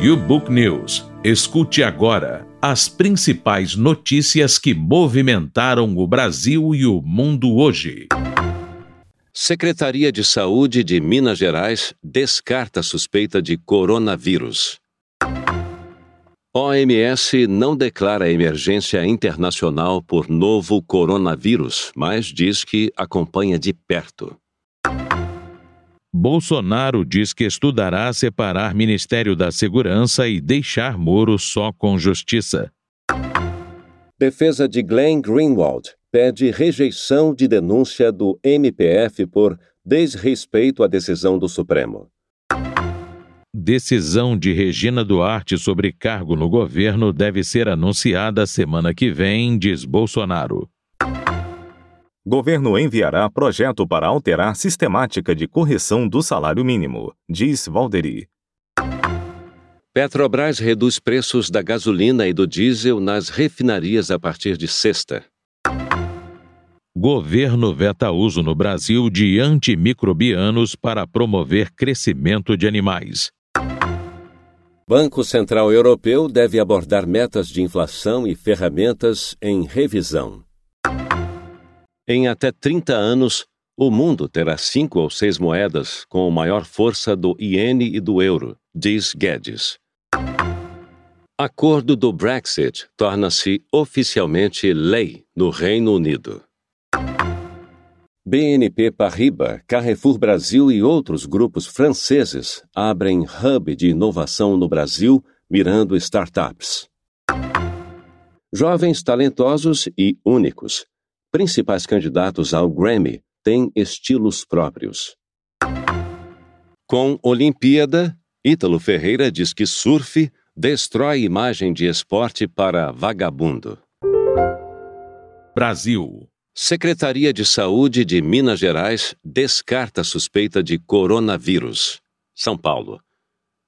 YouBook News. Escute agora as principais notícias que movimentaram o Brasil e o mundo hoje. Secretaria de Saúde de Minas Gerais descarta suspeita de coronavírus. OMS não declara emergência internacional por novo coronavírus, mas diz que acompanha de perto. Bolsonaro diz que estudará separar Ministério da Segurança e deixar Moro só com justiça. Defesa de Glenn Greenwald pede rejeição de denúncia do MPF por desrespeito à decisão do Supremo. Decisão de Regina Duarte sobre cargo no governo deve ser anunciada semana que vem, diz Bolsonaro. Governo enviará projeto para alterar sistemática de correção do salário mínimo, diz Valderi. Petrobras reduz preços da gasolina e do diesel nas refinarias a partir de sexta. Governo veta uso no Brasil de antimicrobianos para promover crescimento de animais. Banco Central Europeu deve abordar metas de inflação e ferramentas em revisão. Em até 30 anos, o mundo terá cinco ou seis moedas com maior força do iene e do euro, diz Guedes. Acordo do Brexit torna-se oficialmente lei no Reino Unido. BNP Paribas, Carrefour Brasil e outros grupos franceses abrem hub de inovação no Brasil, mirando startups. Jovens talentosos e únicos principais candidatos ao Grammy têm estilos próprios. Com Olimpíada, Ítalo Ferreira diz que surf destrói imagem de esporte para vagabundo. Brasil. Secretaria de Saúde de Minas Gerais descarta suspeita de coronavírus. São Paulo.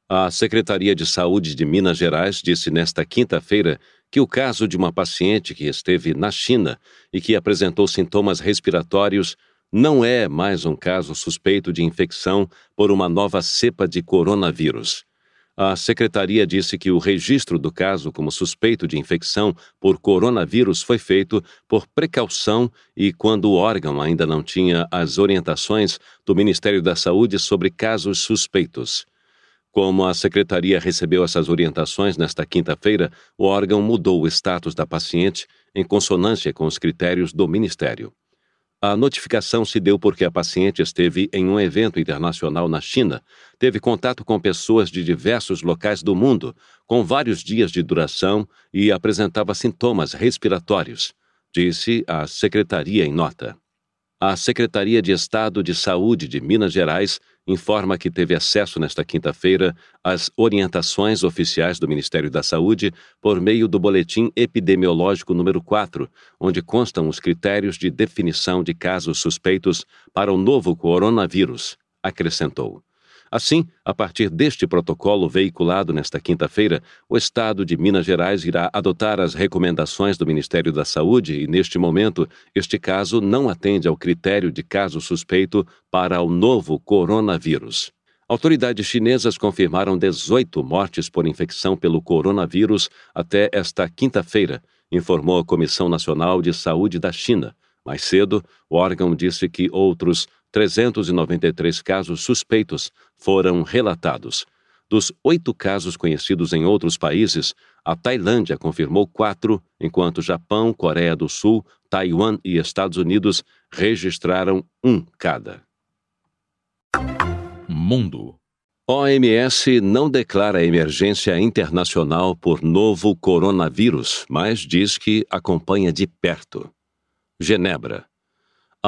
A Secretaria de Saúde de Minas Gerais disse nesta quinta-feira que o caso de uma paciente que esteve na China e que apresentou sintomas respiratórios não é mais um caso suspeito de infecção por uma nova cepa de coronavírus. A secretaria disse que o registro do caso como suspeito de infecção por coronavírus foi feito por precaução e quando o órgão ainda não tinha as orientações do Ministério da Saúde sobre casos suspeitos. Como a secretaria recebeu essas orientações nesta quinta-feira, o órgão mudou o status da paciente em consonância com os critérios do Ministério. A notificação se deu porque a paciente esteve em um evento internacional na China, teve contato com pessoas de diversos locais do mundo, com vários dias de duração e apresentava sintomas respiratórios, disse a secretaria em nota. A Secretaria de Estado de Saúde de Minas Gerais informa que teve acesso nesta quinta-feira às orientações oficiais do Ministério da Saúde por meio do Boletim Epidemiológico número 4, onde constam os critérios de definição de casos suspeitos para o novo coronavírus, acrescentou. Assim, a partir deste protocolo veiculado nesta quinta-feira, o Estado de Minas Gerais irá adotar as recomendações do Ministério da Saúde e, neste momento, este caso não atende ao critério de caso suspeito para o novo coronavírus. Autoridades chinesas confirmaram 18 mortes por infecção pelo coronavírus até esta quinta-feira, informou a Comissão Nacional de Saúde da China. Mais cedo, o órgão disse que outros 393 casos suspeitos foram relatados. Dos oito casos conhecidos em outros países, a Tailândia confirmou quatro, enquanto Japão, Coreia do Sul, Taiwan e Estados Unidos registraram um cada. Mundo. OMS não declara emergência internacional por novo coronavírus, mas diz que acompanha de perto. Genebra.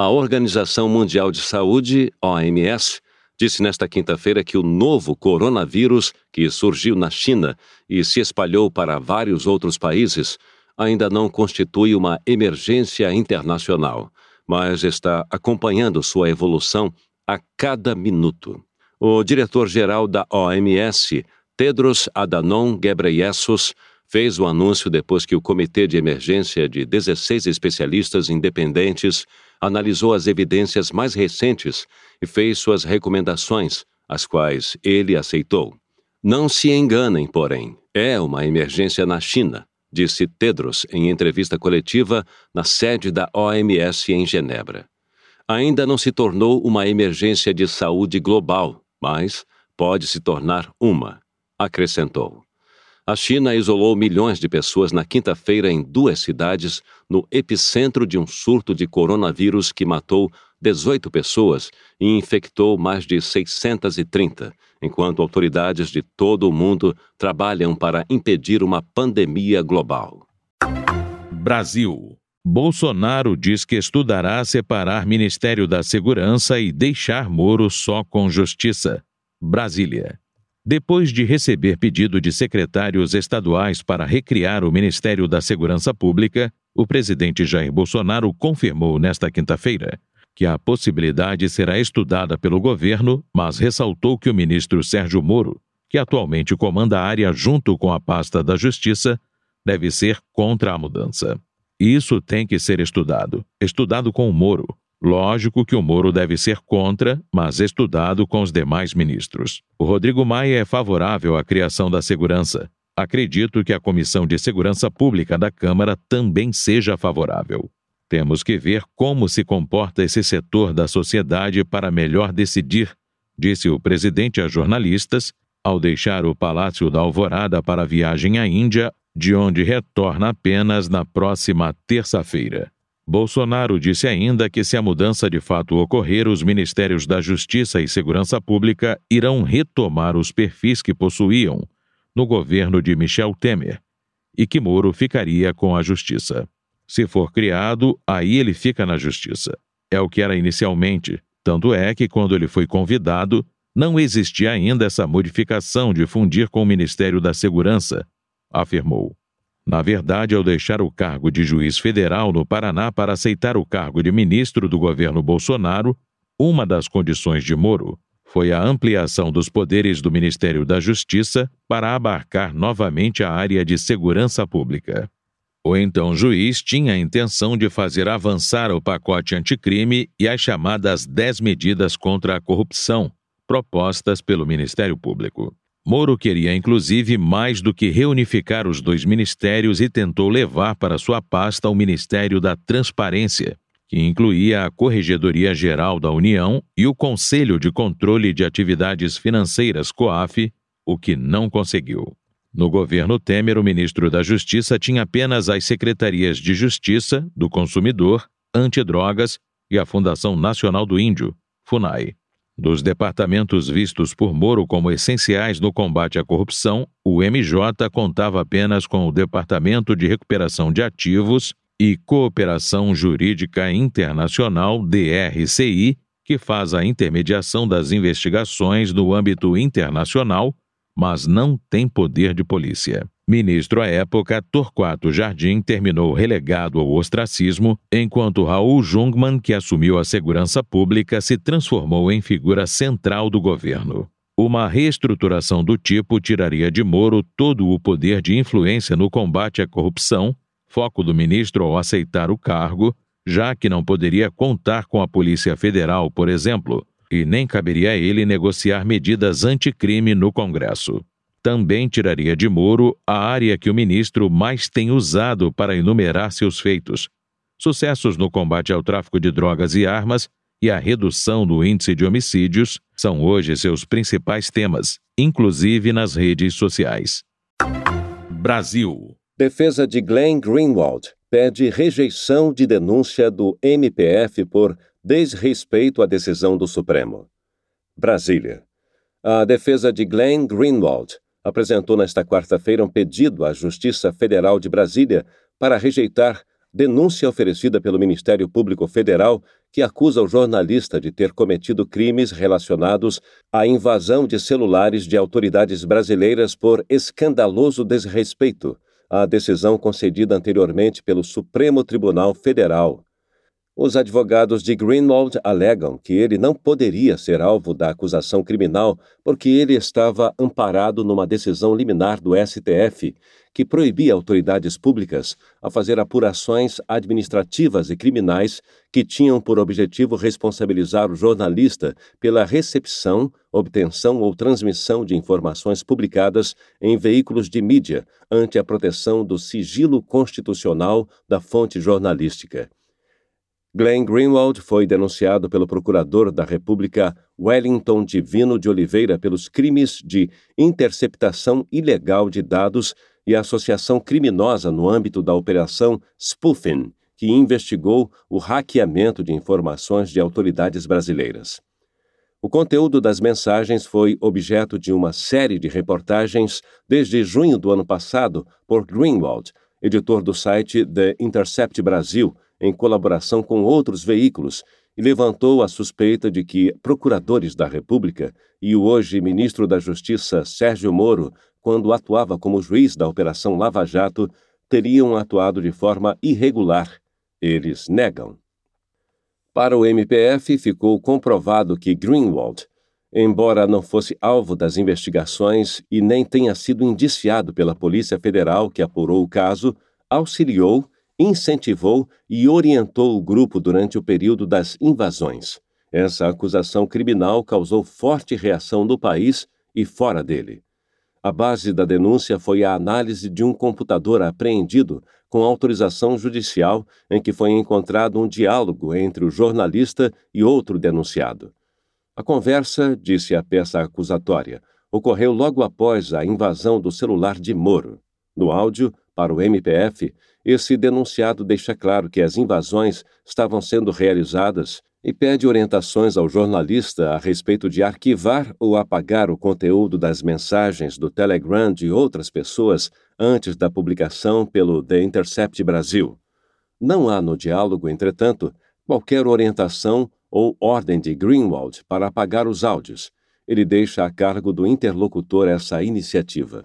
A Organização Mundial de Saúde, OMS, disse nesta quinta-feira que o novo coronavírus, que surgiu na China e se espalhou para vários outros países, ainda não constitui uma emergência internacional, mas está acompanhando sua evolução a cada minuto. O diretor-geral da OMS, Tedros Adhanom Ghebreyesus, fez o anúncio depois que o Comitê de Emergência de 16 especialistas independentes analisou as evidências mais recentes e fez suas recomendações, as quais ele aceitou. Não se enganem, porém, é uma emergência na China, disse Tedros em entrevista coletiva na sede da OMS em Genebra. Ainda não se tornou uma emergência de saúde global, mas pode se tornar uma, acrescentou. A China isolou milhões de pessoas na quinta-feira em duas cidades, no epicentro de um surto de coronavírus que matou 18 pessoas e infectou mais de 630, enquanto autoridades de todo o mundo trabalham para impedir uma pandemia global. Brasil. Bolsonaro diz que estudará separar Ministério da Segurança e deixar Moro só com justiça. Brasília. Depois de receber pedido de secretários estaduais para recriar o Ministério da Segurança Pública, o presidente Jair Bolsonaro confirmou nesta quinta-feira que a possibilidade será estudada pelo governo, mas ressaltou que o ministro Sérgio Moro, que atualmente comanda a área junto com a pasta da Justiça, deve ser contra a mudança. Isso tem que ser estudado, estudado com o Moro, Lógico que o Moro deve ser contra, mas estudado com os demais ministros. O Rodrigo Maia é favorável à criação da segurança. Acredito que a Comissão de Segurança Pública da Câmara também seja favorável. Temos que ver como se comporta esse setor da sociedade para melhor decidir, disse o presidente a jornalistas, ao deixar o Palácio da Alvorada para a viagem à Índia, de onde retorna apenas na próxima terça-feira. Bolsonaro disse ainda que, se a mudança de fato ocorrer, os Ministérios da Justiça e Segurança Pública irão retomar os perfis que possuíam no governo de Michel Temer e que Moro ficaria com a Justiça. Se for criado, aí ele fica na Justiça. É o que era inicialmente, tanto é que, quando ele foi convidado, não existia ainda essa modificação de fundir com o Ministério da Segurança, afirmou. Na verdade, ao deixar o cargo de juiz federal no Paraná para aceitar o cargo de ministro do governo Bolsonaro, uma das condições de Moro foi a ampliação dos poderes do Ministério da Justiça para abarcar novamente a área de segurança pública. O então juiz tinha a intenção de fazer avançar o pacote anticrime e as chamadas 10 medidas contra a corrupção, propostas pelo Ministério Público. Moro queria, inclusive, mais do que reunificar os dois ministérios e tentou levar para sua pasta o Ministério da Transparência, que incluía a Corregedoria Geral da União e o Conselho de Controle de Atividades Financeiras, COAF, o que não conseguiu. No governo Temer, o ministro da Justiça tinha apenas as secretarias de Justiça, do Consumidor, Antidrogas e a Fundação Nacional do Índio, FUNAI. Dos departamentos vistos por Moro como essenciais no combate à corrupção, o MJ contava apenas com o Departamento de Recuperação de Ativos e Cooperação Jurídica Internacional, DRCI, que faz a intermediação das investigações no âmbito internacional, mas não tem poder de polícia. Ministro à época, Torquato Jardim terminou relegado ao ostracismo, enquanto Raul Jungmann, que assumiu a segurança pública, se transformou em figura central do governo. Uma reestruturação do tipo tiraria de Moro todo o poder de influência no combate à corrupção, foco do ministro ao aceitar o cargo, já que não poderia contar com a Polícia Federal, por exemplo, e nem caberia a ele negociar medidas anticrime no Congresso também tiraria de Moro a área que o ministro mais tem usado para enumerar seus feitos: sucessos no combate ao tráfico de drogas e armas e a redução do índice de homicídios são hoje seus principais temas, inclusive nas redes sociais. Brasil. Defesa de Glenn Greenwald pede rejeição de denúncia do MPF por desrespeito à decisão do Supremo. Brasília. A defesa de Glenn Greenwald apresentou nesta quarta-feira um pedido à Justiça Federal de Brasília para rejeitar denúncia oferecida pelo Ministério Público Federal que acusa o jornalista de ter cometido crimes relacionados à invasão de celulares de autoridades brasileiras por escandaloso desrespeito à decisão concedida anteriormente pelo Supremo Tribunal Federal. Os advogados de Greenwald alegam que ele não poderia ser alvo da acusação criminal porque ele estava amparado numa decisão liminar do STF que proibia autoridades públicas a fazer apurações administrativas e criminais que tinham por objetivo responsabilizar o jornalista pela recepção, obtenção ou transmissão de informações publicadas em veículos de mídia ante a proteção do sigilo constitucional da fonte jornalística. Glenn Greenwald foi denunciado pelo procurador da República Wellington Divino de Oliveira pelos crimes de interceptação ilegal de dados e associação criminosa no âmbito da Operação Spoofing, que investigou o hackeamento de informações de autoridades brasileiras. O conteúdo das mensagens foi objeto de uma série de reportagens desde junho do ano passado por Greenwald, editor do site The Intercept Brasil, em colaboração com outros veículos, e levantou a suspeita de que procuradores da República e o hoje ministro da Justiça Sérgio Moro quando atuava como juiz da Operação Lava Jato, teriam atuado de forma irregular. Eles negam. Para o MPF, ficou comprovado que Greenwald, embora não fosse alvo das investigações e nem tenha sido indiciado pela Polícia Federal que apurou o caso, auxiliou, incentivou e orientou o grupo durante o período das invasões. Essa acusação criminal causou forte reação no país e fora dele. A base da denúncia foi a análise de um computador apreendido com autorização judicial em que foi encontrado um diálogo entre o jornalista e outro denunciado. A conversa, disse a peça acusatória, ocorreu logo após a invasão do celular de Moro. No áudio, para o MPF, esse denunciado deixa claro que as invasões estavam sendo realizadas e pede orientações ao jornalista a respeito de arquivar ou apagar o conteúdo das mensagens do Telegram de outras pessoas antes da publicação pelo The Intercept Brasil. Não há no diálogo, entretanto, qualquer orientação ou ordem de Greenwald para apagar os áudios. Ele deixa a cargo do interlocutor essa iniciativa.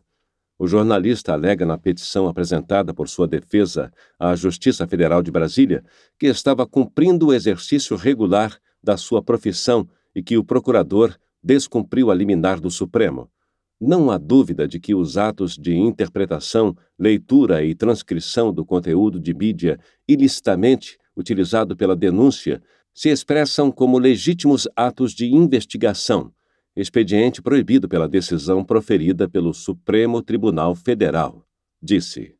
O jornalista alega na petição apresentada por sua defesa à Justiça Federal de Brasília que estava cumprindo o exercício regular da sua profissão e que o procurador descumpriu a liminar do Supremo. Não há dúvida de que os atos de interpretação, leitura e transcrição do conteúdo de mídia ilicitamente utilizado pela denúncia se expressam como legítimos atos de investigação expediente proibido pela decisão proferida pelo Supremo Tribunal Federal, disse.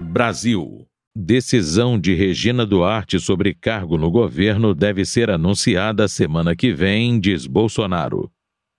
Brasil. Decisão de Regina Duarte sobre cargo no governo deve ser anunciada semana que vem, diz Bolsonaro.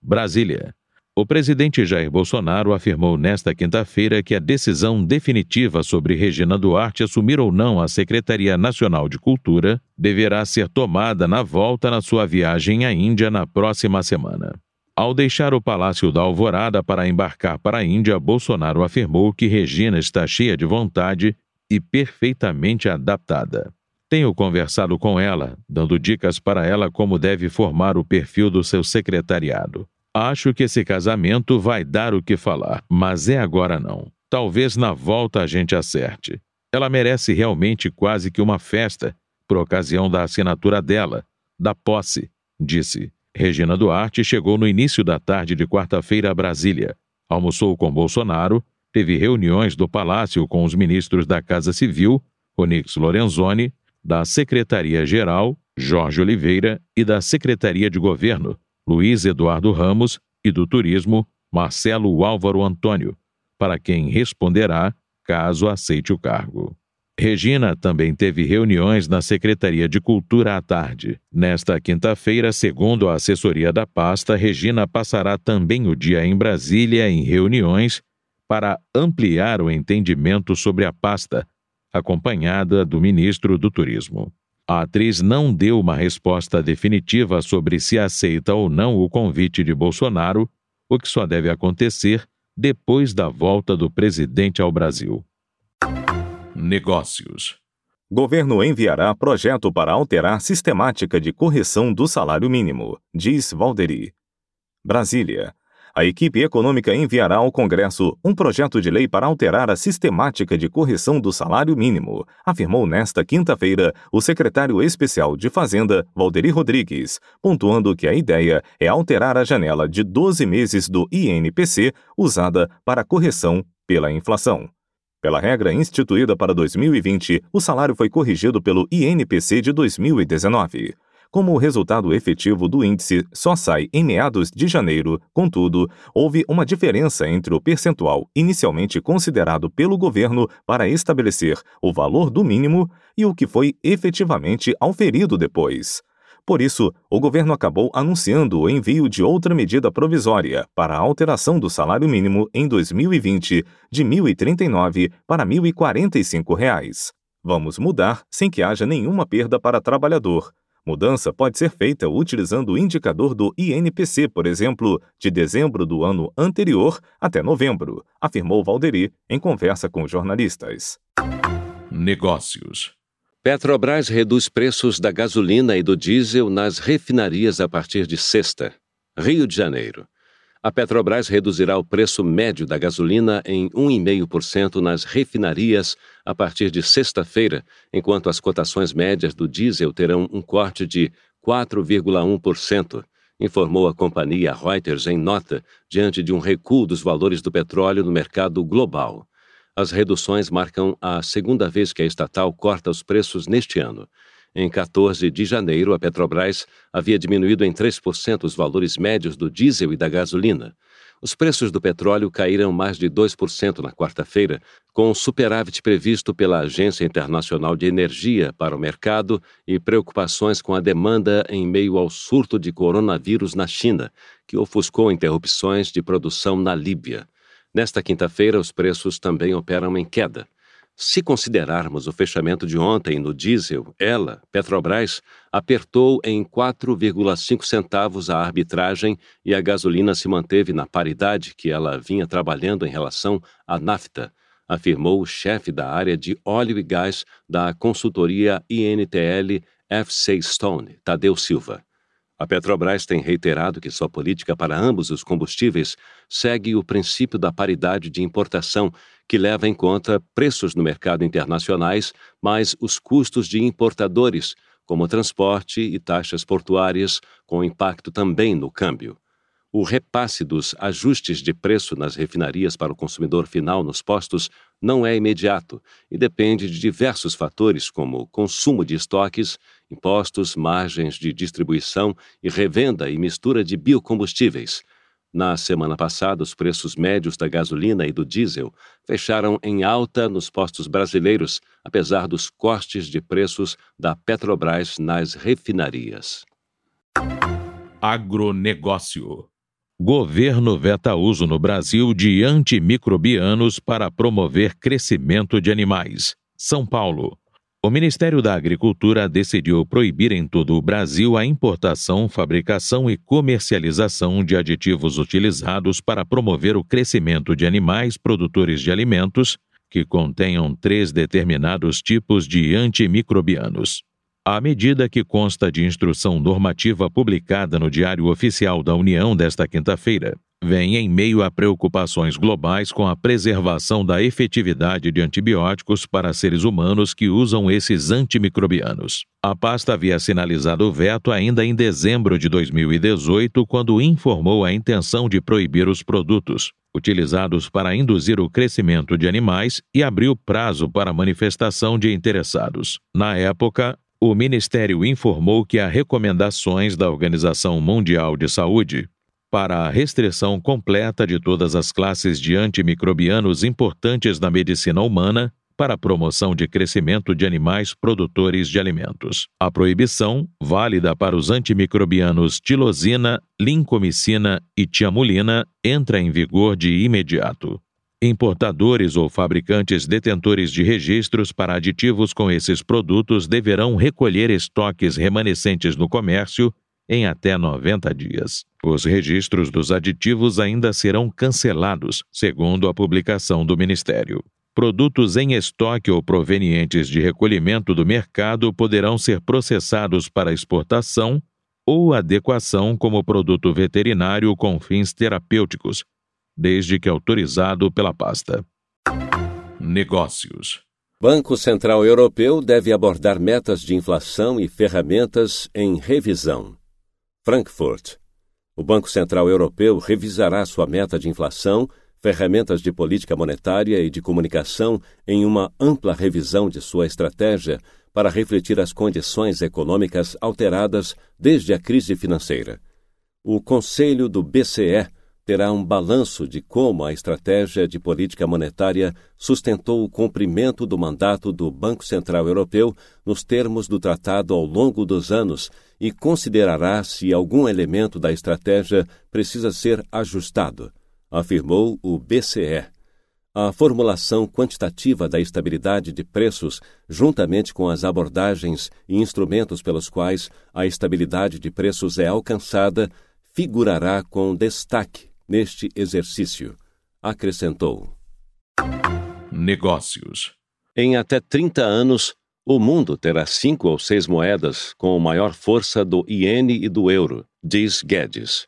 Brasília. O presidente Jair Bolsonaro afirmou nesta quinta-feira que a decisão definitiva sobre Regina Duarte assumir ou não a Secretaria Nacional de Cultura deverá ser tomada na volta na sua viagem à Índia na próxima semana. Ao deixar o Palácio da Alvorada para embarcar para a Índia, Bolsonaro afirmou que Regina está cheia de vontade e perfeitamente adaptada. Tenho conversado com ela, dando dicas para ela como deve formar o perfil do seu secretariado. Acho que esse casamento vai dar o que falar, mas é agora não. Talvez na volta a gente acerte. Ela merece realmente quase que uma festa, por ocasião da assinatura dela, da posse, disse. Regina Duarte chegou no início da tarde de quarta-feira a Brasília. Almoçou com Bolsonaro, teve reuniões do Palácio com os ministros da Casa Civil, Onix Lorenzoni, da Secretaria-Geral, Jorge Oliveira, e da Secretaria de Governo, Luiz Eduardo Ramos, e do Turismo, Marcelo Álvaro Antônio, para quem responderá caso aceite o cargo. Regina também teve reuniões na Secretaria de Cultura à tarde. Nesta quinta-feira, segundo a assessoria da pasta, Regina passará também o dia em Brasília em reuniões para ampliar o entendimento sobre a pasta, acompanhada do ministro do Turismo. A atriz não deu uma resposta definitiva sobre se aceita ou não o convite de Bolsonaro, o que só deve acontecer depois da volta do presidente ao Brasil. Negócios. Governo enviará projeto para alterar sistemática de correção do salário mínimo, diz Valderi. Brasília. A equipe econômica enviará ao Congresso um projeto de lei para alterar a sistemática de correção do salário mínimo, afirmou nesta quinta-feira o secretário especial de Fazenda, Valderi Rodrigues, pontuando que a ideia é alterar a janela de 12 meses do INPC usada para correção pela inflação. Pela regra instituída para 2020, o salário foi corrigido pelo INPC de 2019. Como o resultado efetivo do índice só sai em meados de janeiro, contudo, houve uma diferença entre o percentual inicialmente considerado pelo governo para estabelecer o valor do mínimo e o que foi efetivamente auferido depois. Por isso, o governo acabou anunciando o envio de outra medida provisória para a alteração do salário mínimo em 2020 de R$ 1.039 para 1.045 reais. Vamos mudar sem que haja nenhuma perda para trabalhador, Mudança pode ser feita utilizando o indicador do INPC, por exemplo, de dezembro do ano anterior até novembro, afirmou Valderi em conversa com jornalistas. Negócios. Petrobras reduz preços da gasolina e do diesel nas refinarias a partir de sexta. Rio de Janeiro a Petrobras reduzirá o preço médio da gasolina em 1,5% nas refinarias a partir de sexta-feira, enquanto as cotações médias do diesel terão um corte de 4,1%, informou a companhia Reuters em nota, diante de um recuo dos valores do petróleo no mercado global. As reduções marcam a segunda vez que a estatal corta os preços neste ano. Em 14 de janeiro, a Petrobras havia diminuído em 3% os valores médios do diesel e da gasolina. Os preços do petróleo caíram mais de 2% na quarta-feira, com o superávit previsto pela Agência Internacional de Energia para o mercado e preocupações com a demanda em meio ao surto de coronavírus na China, que ofuscou interrupções de produção na Líbia. Nesta quinta-feira, os preços também operam em queda. Se considerarmos o fechamento de ontem no diesel, ela, Petrobras, apertou em 4,5 centavos a arbitragem e a gasolina se manteve na paridade que ela vinha trabalhando em relação à nafta, afirmou o chefe da área de óleo e gás da consultoria INTL FC Stone, Tadeu Silva. A Petrobras tem reiterado que sua política para ambos os combustíveis segue o princípio da paridade de importação, que leva em conta preços no mercado internacionais, mais os custos de importadores, como transporte e taxas portuárias, com impacto também no câmbio. O repasse dos ajustes de preço nas refinarias para o consumidor final nos postos não é imediato e depende de diversos fatores, como consumo de estoques, impostos, margens de distribuição e revenda e mistura de biocombustíveis. Na semana passada, os preços médios da gasolina e do diesel fecharam em alta nos postos brasileiros, apesar dos cortes de preços da Petrobras nas refinarias. Agronegócio. Governo veta uso no Brasil de antimicrobianos para promover crescimento de animais. São Paulo. O Ministério da Agricultura decidiu proibir em todo o Brasil a importação, fabricação e comercialização de aditivos utilizados para promover o crescimento de animais produtores de alimentos que contenham três determinados tipos de antimicrobianos. A medida que consta de instrução normativa publicada no Diário Oficial da União desta quinta-feira vem em meio a preocupações globais com a preservação da efetividade de antibióticos para seres humanos que usam esses antimicrobianos. A pasta havia sinalizado o veto ainda em dezembro de 2018, quando informou a intenção de proibir os produtos utilizados para induzir o crescimento de animais e abriu prazo para manifestação de interessados. Na época, o Ministério informou que há recomendações da Organização Mundial de Saúde para a restrição completa de todas as classes de antimicrobianos importantes na medicina humana para a promoção de crescimento de animais produtores de alimentos. A proibição, válida para os antimicrobianos tilosina, lincomicina e tiamulina, entra em vigor de imediato. Importadores ou fabricantes detentores de registros para aditivos com esses produtos deverão recolher estoques remanescentes no comércio em até 90 dias. Os registros dos aditivos ainda serão cancelados, segundo a publicação do Ministério. Produtos em estoque ou provenientes de recolhimento do mercado poderão ser processados para exportação ou adequação como produto veterinário com fins terapêuticos, desde que autorizado pela pasta. Negócios. Banco Central Europeu deve abordar metas de inflação e ferramentas em revisão. Frankfurt. O Banco Central Europeu revisará sua meta de inflação, ferramentas de política monetária e de comunicação em uma ampla revisão de sua estratégia para refletir as condições econômicas alteradas desde a crise financeira. O Conselho do BCE terá um balanço de como a estratégia de política monetária sustentou o cumprimento do mandato do Banco Central Europeu nos termos do tratado ao longo dos anos e considerará se algum elemento da estratégia precisa ser ajustado, afirmou o BCE a formulação quantitativa da estabilidade de preços, juntamente com as abordagens e instrumentos pelos quais a estabilidade de preços é alcançada, figurará com destaque neste exercício, acrescentou. Negócios. Em até 30 anos, o mundo terá cinco ou seis moedas com maior força do iene e do euro, diz Guedes.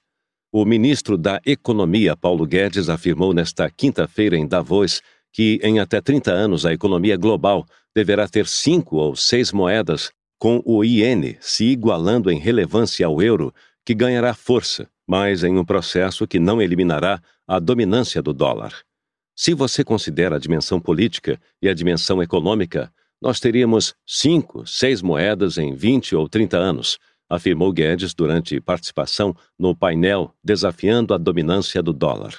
O ministro da Economia, Paulo Guedes, afirmou nesta quinta-feira em Davos que em até 30 anos a economia global deverá ter cinco ou seis moedas, com o iene se igualando em relevância ao euro, que ganhará força, mas em um processo que não eliminará a dominância do dólar. Se você considera a dimensão política e a dimensão econômica, nós teríamos cinco, seis moedas em 20 ou 30 anos afirmou Guedes durante participação no painel Desafiando a Dominância do Dólar.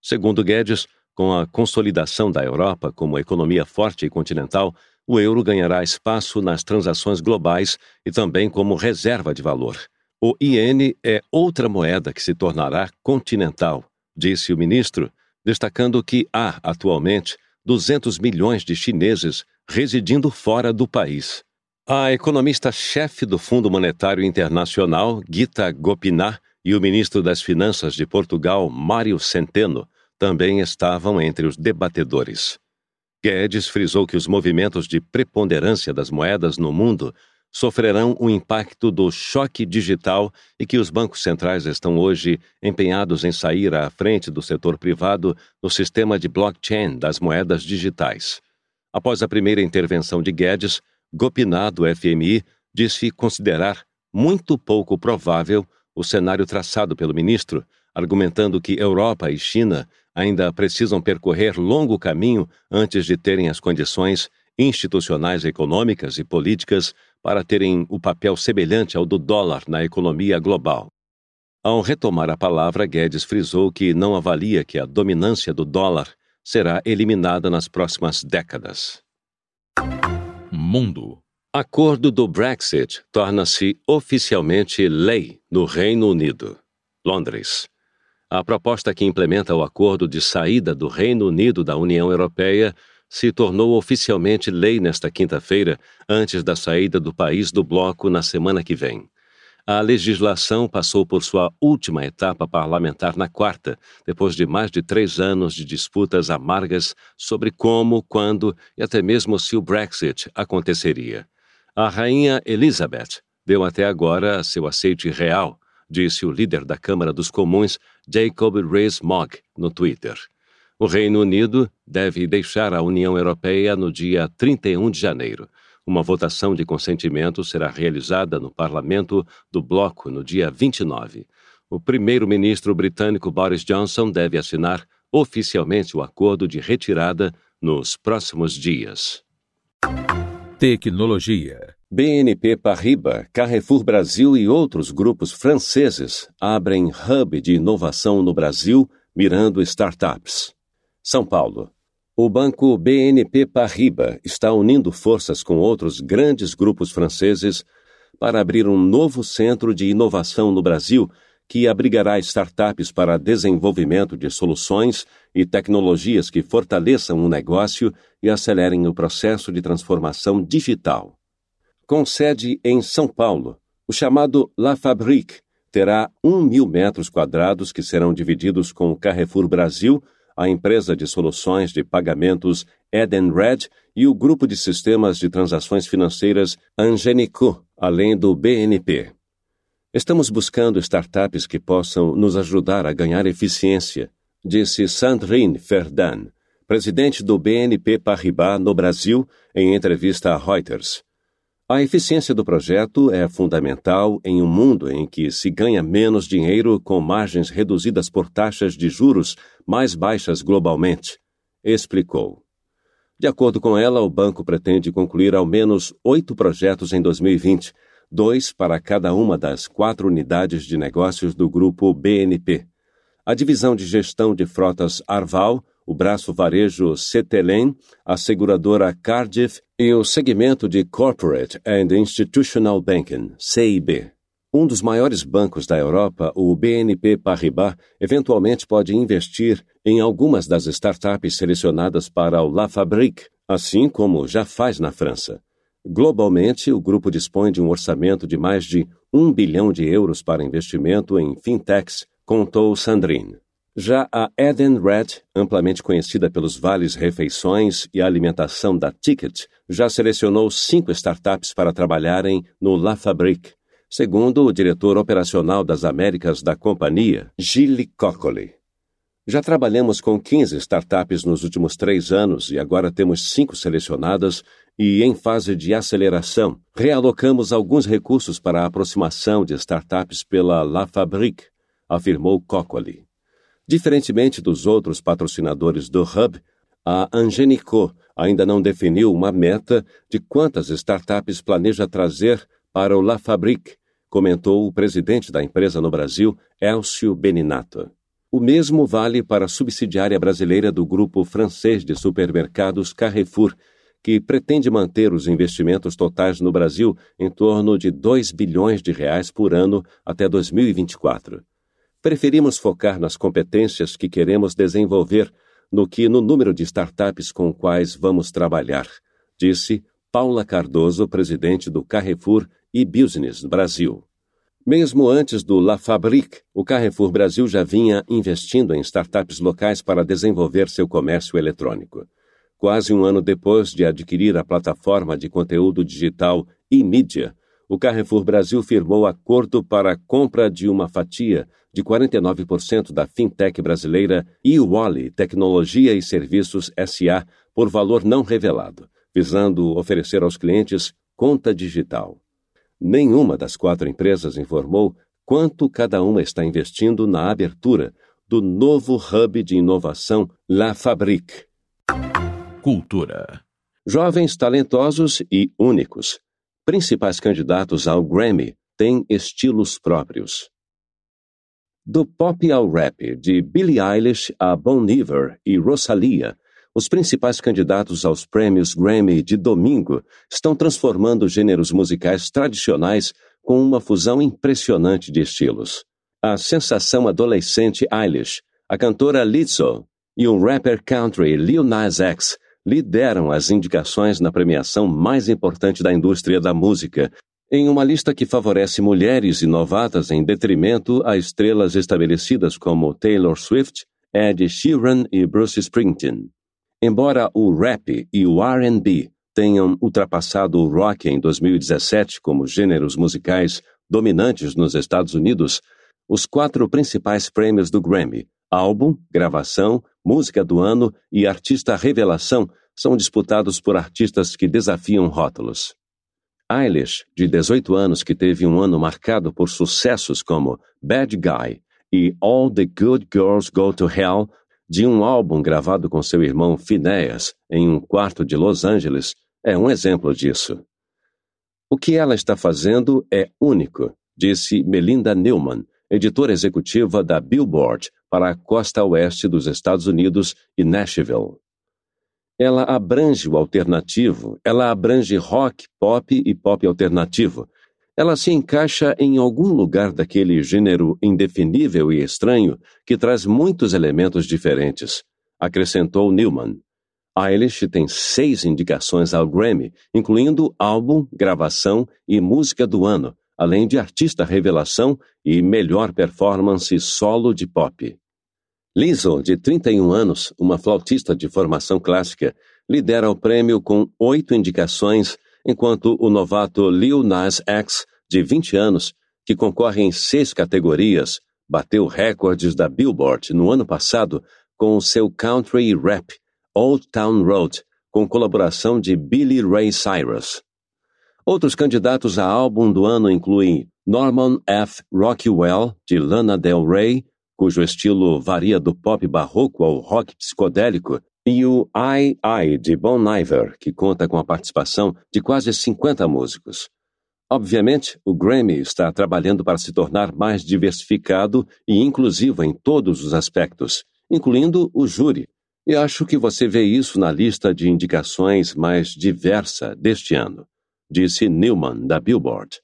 Segundo Guedes, com a consolidação da Europa como economia forte e continental, o euro ganhará espaço nas transações globais e também como reserva de valor. O iene é outra moeda que se tornará continental, disse o ministro, destacando que há, atualmente, 200 milhões de chineses residindo fora do país. A economista-chefe do Fundo Monetário Internacional, Gita Gopinath, e o ministro das Finanças de Portugal, Mário Centeno, também estavam entre os debatedores. Guedes frisou que os movimentos de preponderância das moedas no mundo sofrerão o impacto do choque digital e que os bancos centrais estão hoje empenhados em sair à frente do setor privado no sistema de blockchain das moedas digitais. Após a primeira intervenção de Guedes, Gopinath, do FMI, disse considerar muito pouco provável o cenário traçado pelo ministro, argumentando que Europa e China ainda precisam percorrer longo caminho antes de terem as condições institucionais, econômicas e políticas para terem o papel semelhante ao do dólar na economia global. Ao retomar a palavra, Guedes frisou que não avalia que a dominância do dólar será eliminada nas próximas décadas mundo. Acordo do Brexit torna-se oficialmente lei no Reino Unido. Londres. A proposta que implementa o acordo de saída do Reino Unido da União Europeia se tornou oficialmente lei nesta quinta-feira, antes da saída do país do bloco na semana que vem. A legislação passou por sua última etapa parlamentar na quarta, depois de mais de três anos de disputas amargas sobre como, quando e até mesmo se o Brexit aconteceria. A rainha Elizabeth deu até agora seu aceite real, disse o líder da Câmara dos Comuns, Jacob Rees-Mogg, no Twitter. O Reino Unido deve deixar a União Europeia no dia 31 de janeiro. Uma votação de consentimento será realizada no parlamento do bloco no dia 29. O primeiro-ministro britânico Boris Johnson deve assinar oficialmente o acordo de retirada nos próximos dias. Tecnologia. BNP Paribas, Carrefour Brasil e outros grupos franceses abrem hub de inovação no Brasil, mirando startups. São Paulo. O banco BNP Paribas está unindo forças com outros grandes grupos franceses para abrir um novo centro de inovação no Brasil que abrigará startups para desenvolvimento de soluções e tecnologias que fortaleçam o negócio e acelerem o processo de transformação digital. Com sede em São Paulo, o chamado La Fabrique terá um mil metros quadrados que serão divididos com o Carrefour Brasil a empresa de soluções de pagamentos Edenred e o grupo de sistemas de transações financeiras Angenico, além do BNP. Estamos buscando startups que possam nos ajudar a ganhar eficiência, disse Sandrine Ferdan, presidente do BNP Paribas no Brasil, em entrevista a Reuters. A eficiência do projeto é fundamental em um mundo em que se ganha menos dinheiro com margens reduzidas por taxas de juros mais baixas globalmente, explicou. De acordo com ela, o banco pretende concluir ao menos oito projetos em 2020, dois para cada uma das quatro unidades de negócios do grupo BNP. A divisão de gestão de frotas Arval o braço varejo Cetelem, a seguradora Cardiff e o segmento de Corporate and Institutional Banking, CIB. Um dos maiores bancos da Europa, o BNP Paribas, eventualmente pode investir em algumas das startups selecionadas para o La Fabrique, assim como já faz na França. Globalmente, o grupo dispõe de um orçamento de mais de um bilhão de euros para investimento em fintechs, contou Sandrine. Já a Eden Red, amplamente conhecida pelos vales refeições e alimentação da Ticket, já selecionou cinco startups para trabalharem no La Fabrique, segundo o diretor operacional das Américas da companhia, Gilles Coccoli. Já trabalhamos com 15 startups nos últimos três anos e agora temos cinco selecionadas e em fase de aceleração. Realocamos alguns recursos para a aproximação de startups pela La Fabrique, afirmou Coccoli. Diferentemente dos outros patrocinadores do Hub, a Angenico ainda não definiu uma meta de quantas startups planeja trazer para o La Fabrique, comentou o presidente da empresa no Brasil, Elcio Beninato. O mesmo vale para a subsidiária brasileira do grupo francês de supermercados Carrefour, que pretende manter os investimentos totais no Brasil em torno de 2 bilhões de reais por ano até 2024. Preferimos focar nas competências que queremos desenvolver no que no número de startups com quais vamos trabalhar, disse Paula Cardoso, presidente do Carrefour e Business Brasil. Mesmo antes do La Fabrique, o Carrefour Brasil já vinha investindo em startups locais para desenvolver seu comércio eletrônico. Quase um ano depois de adquirir a plataforma de conteúdo digital e-mídia, o Carrefour Brasil firmou acordo para a compra de uma fatia de 49% da fintech brasileira eWally Tecnologia e Serviços SA por valor não revelado, visando oferecer aos clientes conta digital. Nenhuma das quatro empresas informou quanto cada uma está investindo na abertura do novo hub de inovação La Fabrique. Cultura. Jovens talentosos e únicos. Principais candidatos ao Grammy têm estilos próprios. Do pop ao rap, de Billie Eilish a Bon Iver e Rosalia, os principais candidatos aos prêmios Grammy de domingo estão transformando gêneros musicais tradicionais com uma fusão impressionante de estilos. A sensação adolescente Eilish, a cantora Lizzo e o rapper country Lil Nas X lideram as indicações na premiação mais importante da indústria da música, em uma lista que favorece mulheres inovadas em detrimento a estrelas estabelecidas como Taylor Swift, Ed Sheeran e Bruce Springsteen. Embora o rap e o R&B tenham ultrapassado o rock em 2017 como gêneros musicais dominantes nos Estados Unidos, os quatro principais prêmios do Grammy, álbum, gravação, música do ano e artista revelação, são disputados por artistas que desafiam rótulos. Eilish, de 18 anos, que teve um ano marcado por sucessos como Bad Guy e All the Good Girls Go to Hell, de um álbum gravado com seu irmão Phineas em um quarto de Los Angeles, é um exemplo disso. O que ela está fazendo é único, disse Melinda Newman, editora executiva da Billboard para a costa oeste dos Estados Unidos e Nashville. Ela abrange o alternativo, ela abrange rock, pop e pop alternativo. Ela se encaixa em algum lugar daquele gênero indefinível e estranho que traz muitos elementos diferentes, acrescentou Newman. Eilish tem seis indicações ao Grammy, incluindo álbum, gravação e música do ano, além de artista revelação e melhor performance solo de pop. Lizzo, de 31 anos, uma flautista de formação clássica, lidera o prêmio com oito indicações, enquanto o novato Lil Nas X, de 20 anos, que concorre em seis categorias, bateu recordes da Billboard no ano passado com seu country rap Old Town Road, com colaboração de Billy Ray Cyrus. Outros candidatos a álbum do ano incluem Norman F. Rockwell, de Lana Del Rey, cujo estilo varia do pop barroco ao rock psicodélico, e o I, I, de Bon Iver, que conta com a participação de quase 50 músicos. Obviamente, o Grammy está trabalhando para se tornar mais diversificado e inclusivo em todos os aspectos, incluindo o júri, e acho que você vê isso na lista de indicações mais diversa deste ano, disse Newman, da Billboard.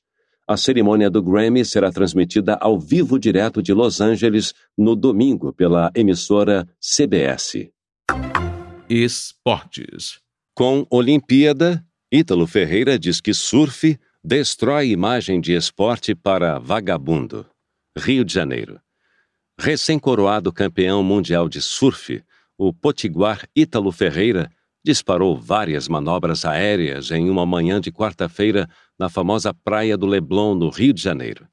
A cerimônia do Grammy será transmitida ao vivo direto de Los Angeles no domingo pela emissora CBS. Esportes. Com Olimpíada, Ítalo Ferreira diz que surf destrói imagem de esporte para vagabundo. Rio de Janeiro. Recém-coroado campeão mundial de surf, o potiguar Ítalo Ferreira disparou várias manobras aéreas em uma manhã de quarta-feira na famosa praia do Leblon, no Rio de Janeiro.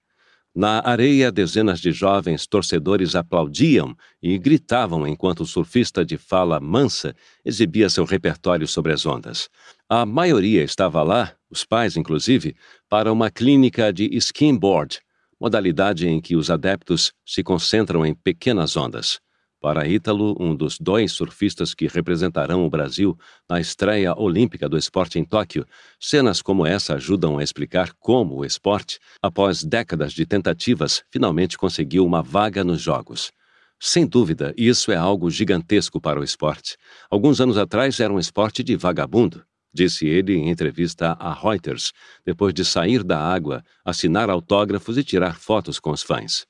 Na areia, dezenas de jovens torcedores aplaudiam e gritavam enquanto o surfista de fala mansa exibia seu repertório sobre as ondas. A maioria estava lá, os pais inclusive, para uma clínica de skimboard, modalidade em que os adeptos se concentram em pequenas ondas. Para Ítalo, um dos dois surfistas que representarão o Brasil na estreia olímpica do esporte em Tóquio, cenas como essa ajudam a explicar como o esporte, após décadas de tentativas, finalmente conseguiu uma vaga nos Jogos. Sem dúvida, isso é algo gigantesco para o esporte. Alguns anos atrás era um esporte de vagabundo, disse ele em entrevista a Reuters, depois de sair da água, assinar autógrafos e tirar fotos com os fãs.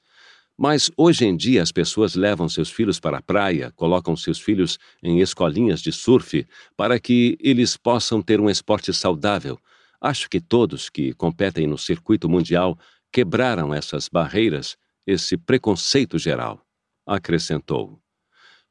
Mas hoje em dia as pessoas levam seus filhos para a praia, colocam seus filhos em escolinhas de surf para que eles possam ter um esporte saudável. Acho que todos que competem no circuito mundial quebraram essas barreiras, esse preconceito geral, acrescentou.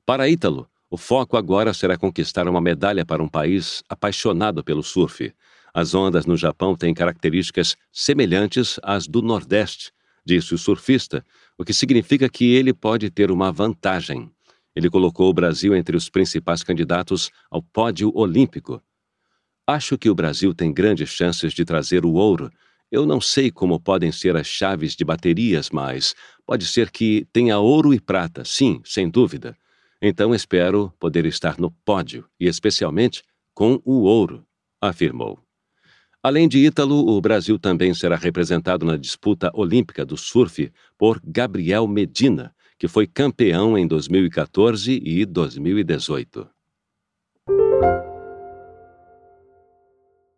Para Ítalo, o foco agora será conquistar uma medalha para um país apaixonado pelo surf. As ondas no Japão têm características semelhantes às do Nordeste, disse o surfista, o que significa que ele pode ter uma vantagem. Ele colocou o Brasil entre os principais candidatos ao pódio olímpico. Acho que o Brasil tem grandes chances de trazer o ouro. Eu não sei como podem ser as chaves de baterias, mas pode ser que tenha ouro e prata, sim, sem dúvida. Então espero poder estar no pódio, e especialmente com o ouro, afirmou. Além de Ítalo, o Brasil também será representado na disputa olímpica do surf por Gabriel Medina, que foi campeão em 2014 e 2018.